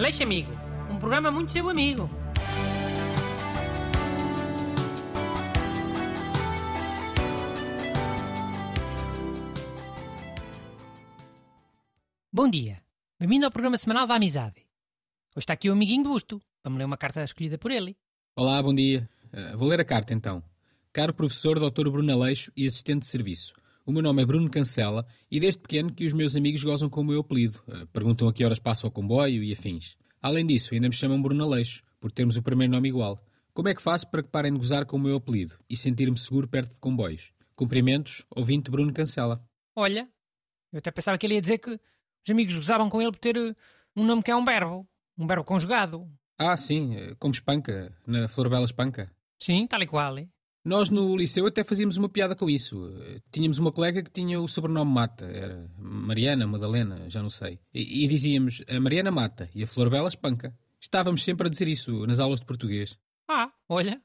Aleixo Amigo, um programa muito seu amigo. Bom dia, bem-vindo ao programa semanal da Amizade. Hoje está aqui o amiguinho Busto, me ler uma carta escolhida por ele. Olá, bom dia. Uh, vou ler a carta então. Caro professor Dr. Bruno Aleixo e assistente de serviço. O meu nome é Bruno Cancela e desde pequeno que os meus amigos gozam com o meu apelido. Uh, perguntam a que horas passo ao comboio e afins. Além disso, ainda me chamam Bruno Aleixo, por termos o primeiro nome igual. Como é que faço para que parem de gozar com o meu apelido e sentir-me seguro perto de comboios? Cumprimentos, ouvinte Bruno Cancela. Olha, eu até pensava que ele ia dizer que os amigos gozavam com ele por ter uh, um nome que é um verbo, um verbo conjugado. Ah, sim, uh, como espanca, na Florbela Espanca. Sim, tal e qual. é? Nós no liceu até fazíamos uma piada com isso. Tínhamos uma colega que tinha o sobrenome Mata, era Mariana, Madalena, já não sei. E, e dizíamos a Mariana Mata e a Florbela Espanca. Estávamos sempre a dizer isso nas aulas de português. Ah, olha.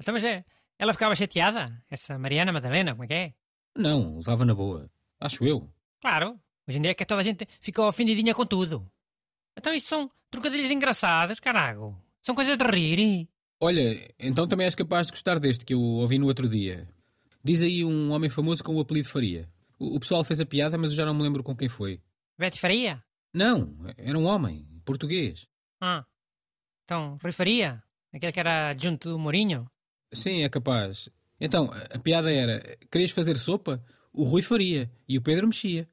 Então, mas é, ela ficava chateada? Essa Mariana Madalena, como é que é? Não, levava na boa. Acho eu. Claro, hoje em dia é que toda a gente ficou ofendidinha com tudo. Então isto são trocadilhos engraçados, carago. São coisas de rir. Olha, então também és capaz de gostar deste que eu ouvi no outro dia. Diz aí um homem famoso com o apelido Faria. O, o pessoal fez a piada, mas eu já não me lembro com quem foi. Betty Faria? Não, era um homem, português. Ah. Então, Rui Faria? Aquele que era adjunto do Mourinho? Sim, é capaz. Então, a piada era: querias fazer sopa? O Rui faria e o Pedro mexia.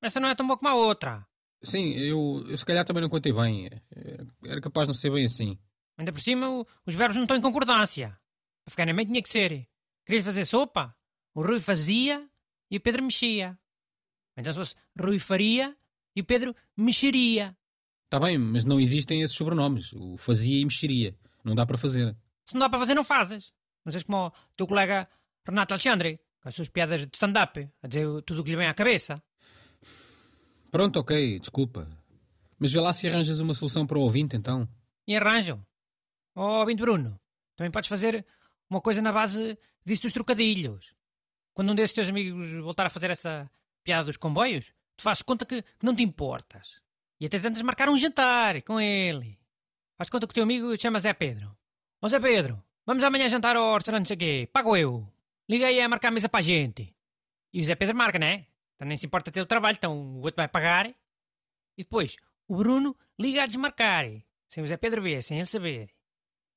Essa não é tão boa como a outra. Sim, eu, eu se calhar também não contei bem. Era capaz de não ser bem assim. Ainda por cima, o- os verbos não estão em concordância. Para ficar na mente tinha que ser. Querias fazer sopa? O Rui fazia e o Pedro mexia. Então se fosse Rui faria e o Pedro mexeria. Está bem, mas não existem esses sobrenomes. O fazia e mexeria. Não dá para fazer. Se não dá para fazer, não fazes. Não sejas como o teu colega Renato Alexandre, com as suas piadas de stand-up, a dizer tudo o que lhe vem à cabeça. Pronto, ok, desculpa. Mas vê lá se arranjas uma solução para o ouvinte, então. E arranjam. Oh, Binto Bruno, também podes fazer uma coisa na base disso dos trocadilhos. Quando um desses teus amigos voltar a fazer essa piada dos comboios, tu fazes conta que, que não te importas. E até tentas marcar um jantar com ele. Faz conta que o teu amigo te chama Zé Pedro. Ó Zé Pedro, vamos amanhã jantar ao restaurante não sei quê. Pago eu. Liga aí a marcar a mesa para a gente. E o Zé Pedro marca, né? Então nem se importa ter o trabalho, então o outro vai pagar. E depois, o Bruno liga a desmarcar. Sem o Zé Pedro ver, sem ele saber.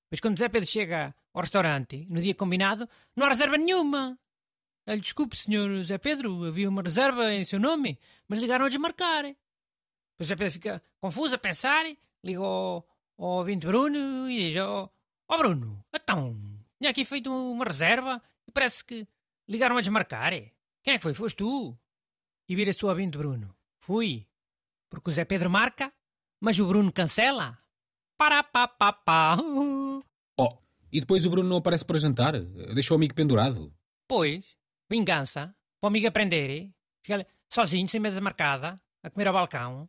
Mas quando Zé Pedro chega ao restaurante, no dia combinado, não há reserva nenhuma. Ele, desculpe, senhor Zé Pedro, havia uma reserva em seu nome, mas ligaram a desmarcar. O Zé Pedro fica confuso a pensar, liga ao, ouvinte Bruno e diz: Ó oh, Bruno, então, tinha aqui feito uma reserva e parece que ligaram a desmarcar. Quem é que foi? Foste tu? E vira-se o ouvinte Bruno: Fui, porque o Zé Pedro marca, mas o Bruno cancela. Para pá pá pá. Oh, e depois o Bruno não aparece para jantar? Deixa o amigo pendurado. Pois, vingança, para o amigo aprender, fica sozinho, sem mesa marcada, a comer ao balcão.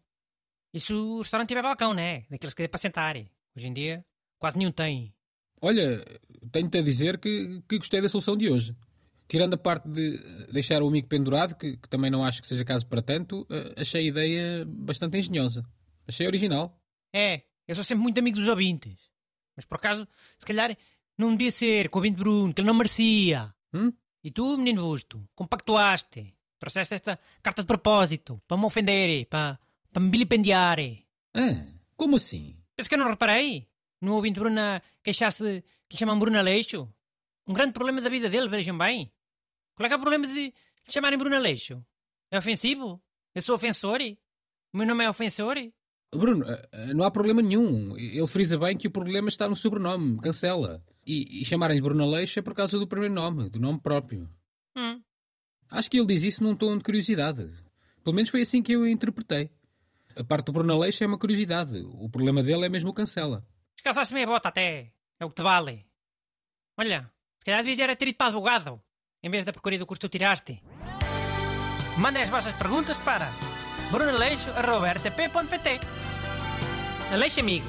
Isso o restaurante tiver balcão, né? Daqueles que dê para sentar. Hoje em dia, quase nenhum tem. Olha, tenho-te a dizer que, que gostei da solução de hoje. Tirando a parte de deixar o amigo pendurado, que, que também não acho que seja caso para tanto, eh, achei a ideia bastante engenhosa. Achei original. É, eu sou sempre muito amigo dos ouvintes. Mas por acaso, se calhar, não devia ser com o ouvinte Bruno, que ele não merecia. Hum? E tu, menino busto, compactuaste. Trouxeste esta carta de propósito, para me ofender, para, para me vilipendiar. Ah, como assim? Pensa que eu não reparei? No ouvinte Bruno queixar-se que lhe chamam Bruno Aleixo? Um grande problema da vida dele, vejam bem. Qual é que é o problema de lhe chamarem Bruno Aleixo? É ofensivo? Eu sou ofensor? O meu nome é ofensor? Bruno, eh, eh, não há problema nenhum. Ele frisa bem que o problema está no sobrenome, cancela. E, e chamarem-lhe Bruno Aleixo é por causa do primeiro nome, do nome próprio. Hum. Acho que ele diz isso num tom de curiosidade. Pelo menos foi assim que eu o interpretei. A parte do Bruno Aleixo é uma curiosidade. O problema dele é mesmo o cancela. Descalçaste meia bota até. É o que te vale. Olha, se calhar devias era ter ido para advogado, em vez da porcaria do curso que tu tiraste. Mandem as vossas perguntas para brunaleixo.rtp.pt Aleixo Amigo.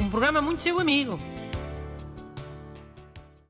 Um programa muito seu amigo.